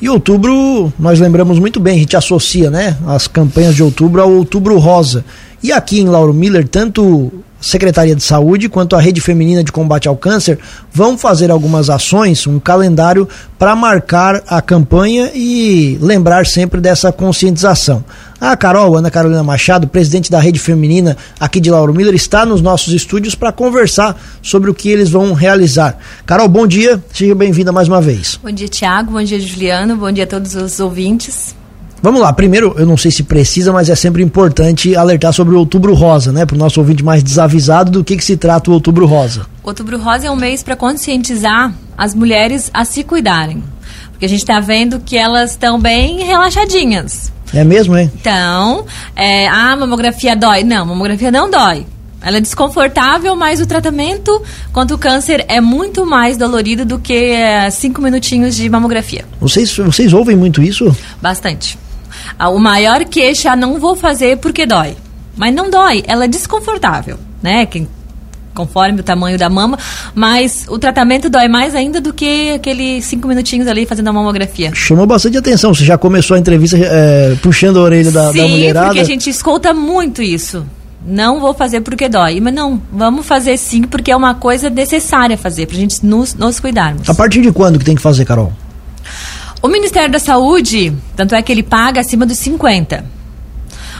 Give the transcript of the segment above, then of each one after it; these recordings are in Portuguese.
E outubro, nós lembramos muito bem, a gente associa, né, as campanhas de outubro ao outubro rosa. E aqui em Lauro Miller, tanto Secretaria de Saúde quanto a Rede Feminina de Combate ao Câncer vão fazer algumas ações, um calendário para marcar a campanha e lembrar sempre dessa conscientização. A Carol, Ana Carolina Machado, presidente da Rede Feminina aqui de Lauro Miller, está nos nossos estúdios para conversar sobre o que eles vão realizar. Carol, bom dia, seja bem-vinda mais uma vez. Bom dia, Tiago, bom dia, Juliano, bom dia a todos os ouvintes. Vamos lá, primeiro, eu não sei se precisa, mas é sempre importante alertar sobre o Outubro Rosa, né? Para o nosso ouvinte mais desavisado do que, que se trata o Outubro Rosa. Outubro Rosa é um mês para conscientizar as mulheres a se cuidarem. Porque a gente está vendo que elas estão bem relaxadinhas. É mesmo, hein? Então, é, a mamografia dói. Não, mamografia não dói. Ela é desconfortável, mas o tratamento contra o câncer é muito mais dolorido do que é, cinco minutinhos de mamografia. Vocês, vocês ouvem muito isso? Bastante. Ah, o maior queixa, não vou fazer porque dói. Mas não dói, ela é desconfortável, né? Quem, conforme o tamanho da mama, mas o tratamento dói mais ainda do que aqueles cinco minutinhos ali fazendo a mamografia. Chamou bastante atenção, você já começou a entrevista é, puxando a orelha da, Sim, da mulherada. porque a gente escuta muito isso. Não vou fazer porque dói. Mas não, vamos fazer sim, porque é uma coisa necessária fazer, pra gente nos, nos cuidarmos. A partir de quando que tem que fazer, Carol? O Ministério da Saúde, tanto é que ele paga acima dos 50.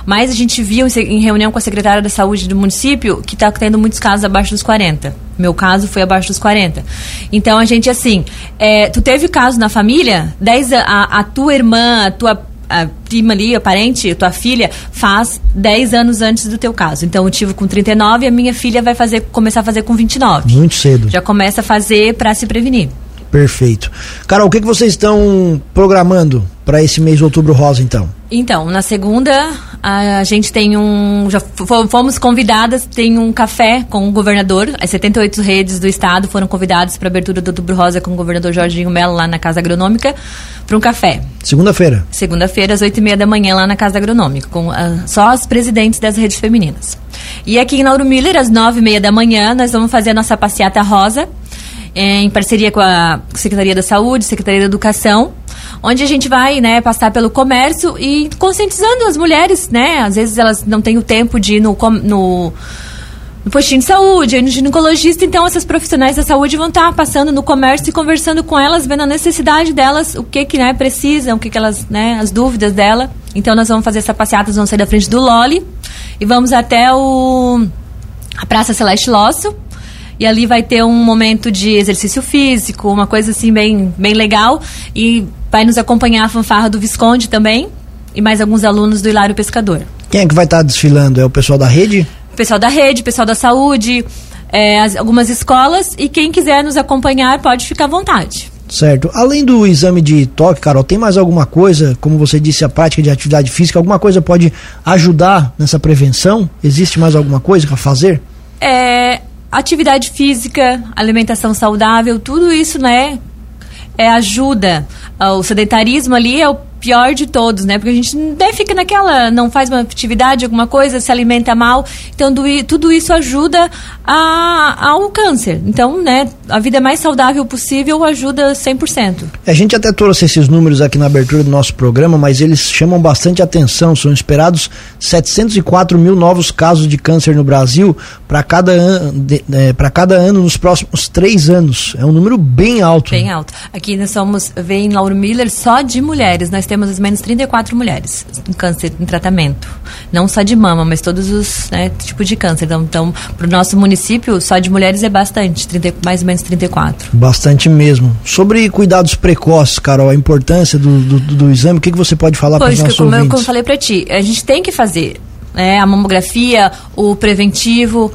Mas a gente viu em reunião com a secretária da Saúde do município que está tendo muitos casos abaixo dos 40. Meu caso foi abaixo dos 40. Então a gente, assim, é, tu teve caso na família, 10, a, a tua irmã, a tua a prima ali, a parente, a tua filha, faz 10 anos antes do teu caso. Então eu tive com 39 e a minha filha vai fazer, começar a fazer com 29. Muito cedo. Já começa a fazer para se prevenir. Perfeito. Carol, o que, que vocês estão programando para esse mês de outubro rosa, então? Então, na segunda, a gente tem um. Já fomos convidadas, tem um café com o governador. As 78 redes do estado foram convidadas para a abertura do Outubro Rosa com o governador Jorginho Melo lá na Casa Agronômica para um café. Segunda-feira? Segunda-feira, às 8 e meia da manhã, lá na Casa Agronômica, com uh, só os presidentes das redes femininas. E aqui em Lauro Miller, às 9 e meia da manhã, nós vamos fazer a nossa passeata rosa em parceria com a Secretaria da Saúde, Secretaria da Educação, onde a gente vai, né, passar pelo comércio e conscientizando as mulheres, né? Às vezes elas não têm o tempo de ir no, no, no postinho de saúde, no ginecologista, então essas profissionais da saúde vão estar passando no comércio e conversando com elas, vendo a necessidade delas, o que que, né, precisam, o que que elas, né, as dúvidas dela. Então nós vamos fazer essa passeata, vamos sair da frente do Loli e vamos até o a Praça Celeste Lócio, e ali vai ter um momento de exercício físico, uma coisa assim bem, bem legal. E vai nos acompanhar a fanfarra do Visconde também e mais alguns alunos do Hilário Pescador. Quem é que vai estar tá desfilando? É o pessoal da rede? O pessoal da rede, pessoal da saúde, é, as, algumas escolas e quem quiser nos acompanhar pode ficar à vontade. Certo. Além do exame de toque, Carol, tem mais alguma coisa, como você disse, a prática de atividade física, alguma coisa pode ajudar nessa prevenção? Existe mais alguma coisa para fazer? É, atividade física, alimentação saudável, tudo isso, né, é, ajuda. Ah, o sedentarismo ali é o pior de todos, né? Porque a gente né, fica naquela, não faz uma atividade, alguma coisa, se alimenta mal. Então, do, tudo isso ajuda a, ao câncer. Então, né, a vida mais saudável possível ajuda 100%. A gente até trouxe esses números aqui na abertura do nosso programa, mas eles chamam bastante atenção. São esperados 704 mil novos casos de câncer no Brasil para cada, an, é, cada ano nos próximos três anos. É um número bem alto. Bem alto. Aqui nós somos, vem Lauro Miller, só de mulheres. Nós temos temos menos 34 mulheres em câncer em tratamento. Não só de mama, mas todos os né, tipos de câncer. Então, então para o nosso município, só de mulheres é bastante, 30, mais ou menos 34. Bastante mesmo. Sobre cuidados precoces, Carol, a importância do, do, do exame, o que, que você pode falar para os nossos como ouvintes? Eu, como eu falei para ti, a gente tem que fazer né, a mamografia, o preventivo,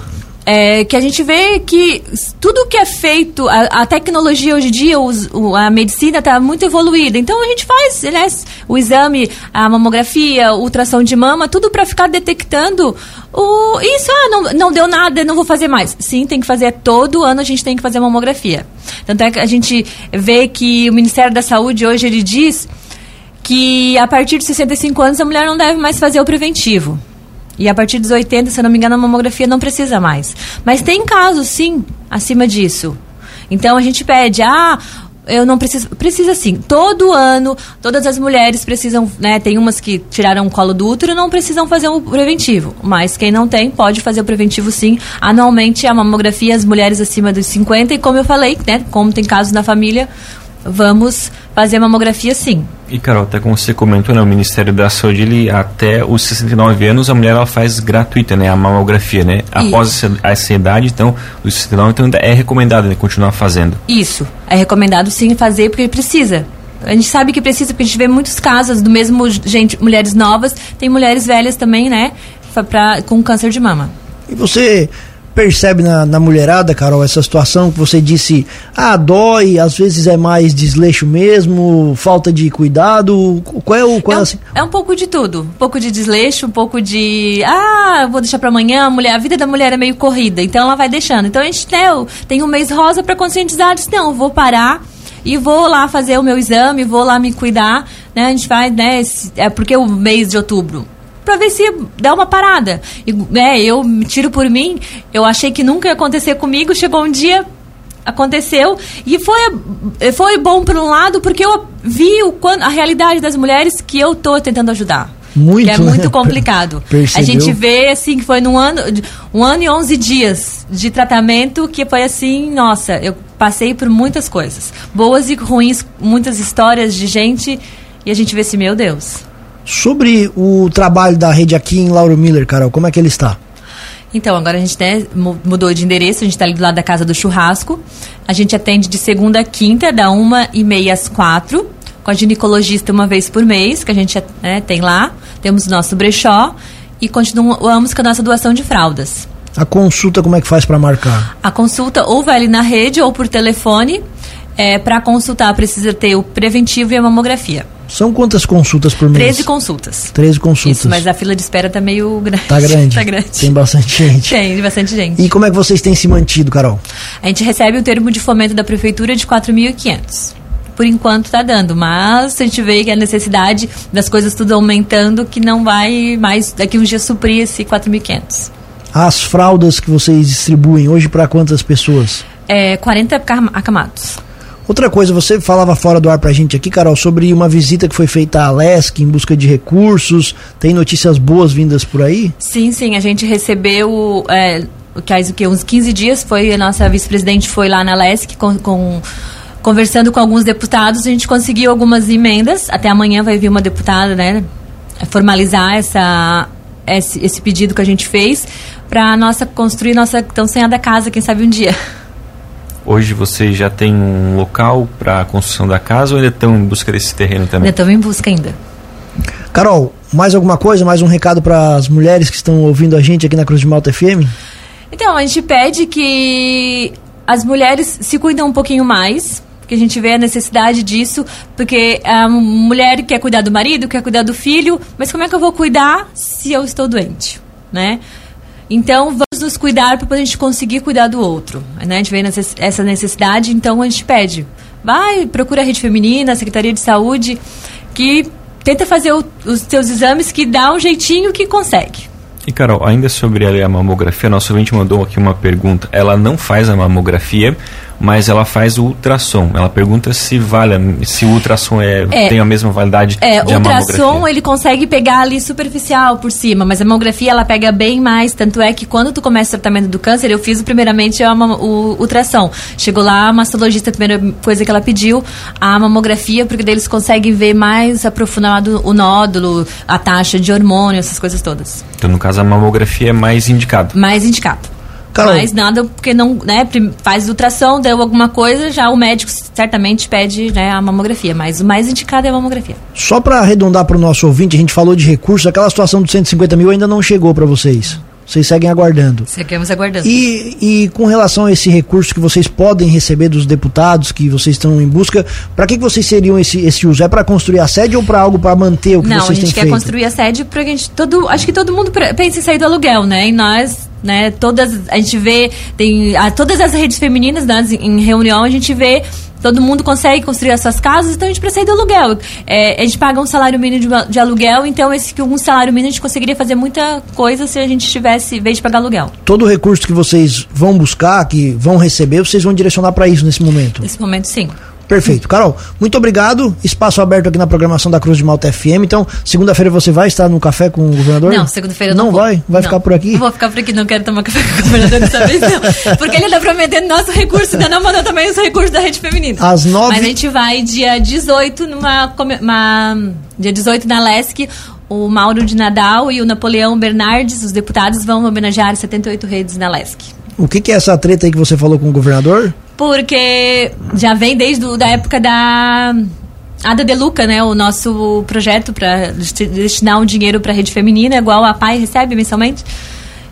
é, que a gente vê que tudo que é feito, a, a tecnologia hoje em dia, os, o, a medicina está muito evoluída. Então a gente faz né, o exame, a mamografia, ultrassom de mama, tudo para ficar detectando o, isso. Ah, não, não deu nada, não vou fazer mais. Sim, tem que fazer. Todo ano a gente tem que fazer a mamografia. Tanto é que a gente vê que o Ministério da Saúde hoje ele diz que a partir de 65 anos a mulher não deve mais fazer o preventivo. E a partir dos 80, se eu não me engano, a mamografia não precisa mais. Mas tem casos, sim, acima disso. Então a gente pede, ah, eu não preciso. Precisa sim. Todo ano, todas as mulheres precisam, né? Tem umas que tiraram o colo do útero não precisam fazer o preventivo. Mas quem não tem, pode fazer o preventivo sim. Anualmente, a mamografia, as mulheres acima dos 50, e como eu falei, né? Como tem casos na família, vamos fazer mamografia sim. E Carol, até como você comentou, né, o Ministério da Saúde, ele, até os 69 anos, a mulher ela faz gratuita, né, a mamografia, né? Após essa, essa, idade, então, os 69, então é recomendado né, continuar fazendo. Isso, é recomendado sim fazer porque precisa. A gente sabe que precisa, porque a gente vê muitos casos do mesmo gente, mulheres novas, tem mulheres velhas também, né, pra, com câncer de mama. E você percebe na, na, mulherada, Carol, essa situação que você disse, ah, dói, às vezes é mais desleixo mesmo, falta de cuidado, qual é o... Qual é, um, assim? é um pouco de tudo, um pouco de desleixo, um pouco de, ah, vou deixar para amanhã, a, mulher, a vida da mulher é meio corrida, então ela vai deixando. Então a gente né, tem um mês rosa para conscientizar, diz, não, vou parar e vou lá fazer o meu exame, vou lá me cuidar, né, a gente vai, né, é porque o mês de outubro para ver se dá uma parada. E, né, eu tiro por mim, eu achei que nunca ia acontecer comigo, chegou um dia, aconteceu e foi foi bom por um lado porque eu vi o a realidade das mulheres que eu tô tentando ajudar. Muito, que é muito complicado. Percebeu? A gente vê assim que foi num ano, um ano e onze dias de tratamento que foi assim, nossa, eu passei por muitas coisas, boas e ruins, muitas histórias de gente e a gente vê assim, meu Deus. Sobre o trabalho da rede aqui em Lauro Miller, Carol, como é que ele está? Então, agora a gente né, mudou de endereço, a gente está ali do lado da Casa do Churrasco. A gente atende de segunda a quinta, da uma e meia às quatro, com a ginecologista uma vez por mês, que a gente né, tem lá. Temos o nosso brechó e continuamos com a nossa doação de fraldas. A consulta, como é que faz para marcar? A consulta ou vai ali na rede ou por telefone. É, para consultar, precisa ter o preventivo e a mamografia. São quantas consultas por mês? 13 consultas. 13 consultas. Isso, mas a fila de espera tá meio grande. Tá grande. tá grande. Tem bastante gente. Tem, bastante gente. E como é que vocês têm se mantido, Carol? A gente recebe o termo de fomento da prefeitura de 4.500 por enquanto está dando, mas a gente vê que a necessidade das coisas tudo aumentando, que não vai mais daqui uns dias suprir esse 4.500. As fraldas que vocês distribuem hoje para quantas pessoas? É, 40 acamados. Outra coisa, você falava fora do ar pra gente aqui, Carol, sobre uma visita que foi feita à LESC em busca de recursos. Tem notícias boas vindas por aí? Sim, sim. A gente recebeu. É, faz o que? Uns 15 dias foi a nossa vice-presidente foi lá na LESC com, com conversando com alguns deputados, a gente conseguiu algumas emendas. Até amanhã vai vir uma deputada, né, formalizar essa, esse, esse pedido que a gente fez para nossa construir nossa tão sonhada casa, quem sabe um dia. Hoje vocês já têm um local para a construção da casa ou ainda estão em busca desse terreno também? Ainda estamos em busca ainda. Carol, mais alguma coisa, mais um recado para as mulheres que estão ouvindo a gente aqui na Cruz de Malta FM? Então, a gente pede que as mulheres se cuidem um pouquinho mais, que a gente vê a necessidade disso, porque a mulher quer cuidar do marido, quer cuidar do filho, mas como é que eu vou cuidar se eu estou doente, né? Então, vamos nos cuidar para a gente conseguir cuidar do outro. Né? A gente vê essa necessidade, então a gente pede. Vai, procura a rede feminina, a Secretaria de Saúde, que tenta fazer o, os seus exames, que dá um jeitinho que consegue. E Carol, ainda sobre a mamografia, nosso ouvinte mandou aqui uma pergunta. Ela não faz a mamografia, mas ela faz o ultrassom. Ela pergunta se vale, se o ultrassom é, é tem a mesma validade é, de o ultrassom ele consegue pegar ali superficial por cima, mas a mamografia ela pega bem mais, tanto é que quando tu começa o tratamento do câncer, eu fiz primeiramente a, o ultrassom. Chegou lá a mastologista, a primeira coisa que ela pediu, a mamografia, porque daí eles conseguem ver mais aprofundado o nódulo, a taxa de hormônio, essas coisas todas. Então, no caso, a mamografia é mais indicado. Mais indicado. Carol. Mas nada, porque não, né, faz ultrassom, deu alguma coisa, já o médico certamente pede né, a mamografia, mas o mais indicado é a mamografia. Só para arredondar para o nosso ouvinte, a gente falou de recursos, aquela situação dos 150 mil ainda não chegou para vocês. Vocês seguem aguardando. Seguimos aguardando. E, e com relação a esse recurso que vocês podem receber dos deputados que vocês estão em busca, para que, que vocês seriam esse, esse uso? É para construir a sede ou para algo para manter o que Não, vocês têm feito? Não, a gente quer construir a sede porque a gente todo, acho que todo mundo pensa em sair do aluguel, né? E nós né? Todas a gente vê tem a, todas as redes femininas né, em reunião a gente vê todo mundo consegue construir as suas casas, então a gente precisa do aluguel. É, a gente paga um salário mínimo de, de, aluguel, então esse que um salário mínimo a gente conseguiria fazer muita coisa se a gente tivesse, em vez de pagar aluguel. Todo recurso que vocês vão buscar, que vão receber, vocês vão direcionar para isso nesse momento? Nesse momento, sim. Perfeito. Carol, muito obrigado. Espaço aberto aqui na programação da Cruz de Malta FM. Então, segunda-feira você vai estar no café com o governador? Não, segunda-feira não. Não vou. vai? Vai não. ficar por aqui? Não vou ficar por aqui, não quero tomar café com o governador dessa vez, não. Porque ele está prometendo nosso recurso, ainda não mandou também os recursos da Rede Feminina. Às nove... Mas a gente vai dia 18 numa. Uma, dia 18 na LESC o Mauro de Nadal e o Napoleão Bernardes, os deputados, vão homenagear 78 redes na LESC. O que, que, é essa treta aí que você falou com o governador? Porque já vem desde a época da Ada De Luca, né? O nosso projeto para destinar um dinheiro para a rede feminina, igual a PAI recebe mensalmente.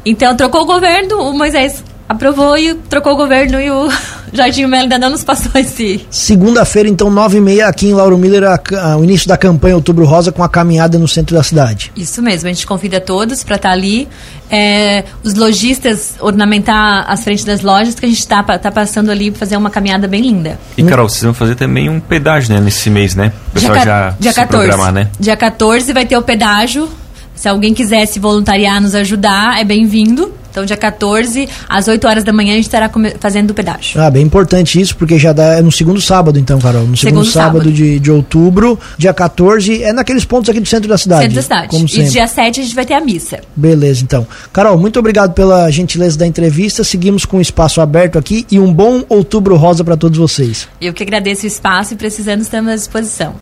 Então, trocou o governo, o Moisés aprovou e trocou o governo e o Jardim Melo ainda não nos passou esse. Segunda-feira, então, nove e meia, aqui em Lauro Miller, a, a, o início da campanha Outubro Rosa com a caminhada no centro da cidade. Isso mesmo, a gente convida todos para estar tá ali. É, os lojistas ornamentar as frentes das lojas, que a gente está tá passando ali para fazer uma caminhada bem linda. E Carol, vocês vão fazer também um pedágio, né, nesse mês, né? O pessoal dia, já dia se 14, programar, né? Dia 14 vai ter o pedágio. Se alguém quiser se voluntariar, nos ajudar, é bem-vindo. Então, dia 14, às 8 horas da manhã, a gente estará fazendo o pedágio. Ah, bem importante isso, porque já dá é no segundo sábado, então, Carol. No segundo, segundo sábado, sábado, De, de outubro, dia 14, é naqueles pontos aqui do centro da cidade. Centro da cidade. Como e dia 7 a gente vai ter a missa. Beleza, então. Carol, muito obrigado pela gentileza da entrevista. Seguimos com o espaço aberto aqui e um bom outubro rosa para todos vocês. Eu que agradeço o espaço e precisando estamos à disposição.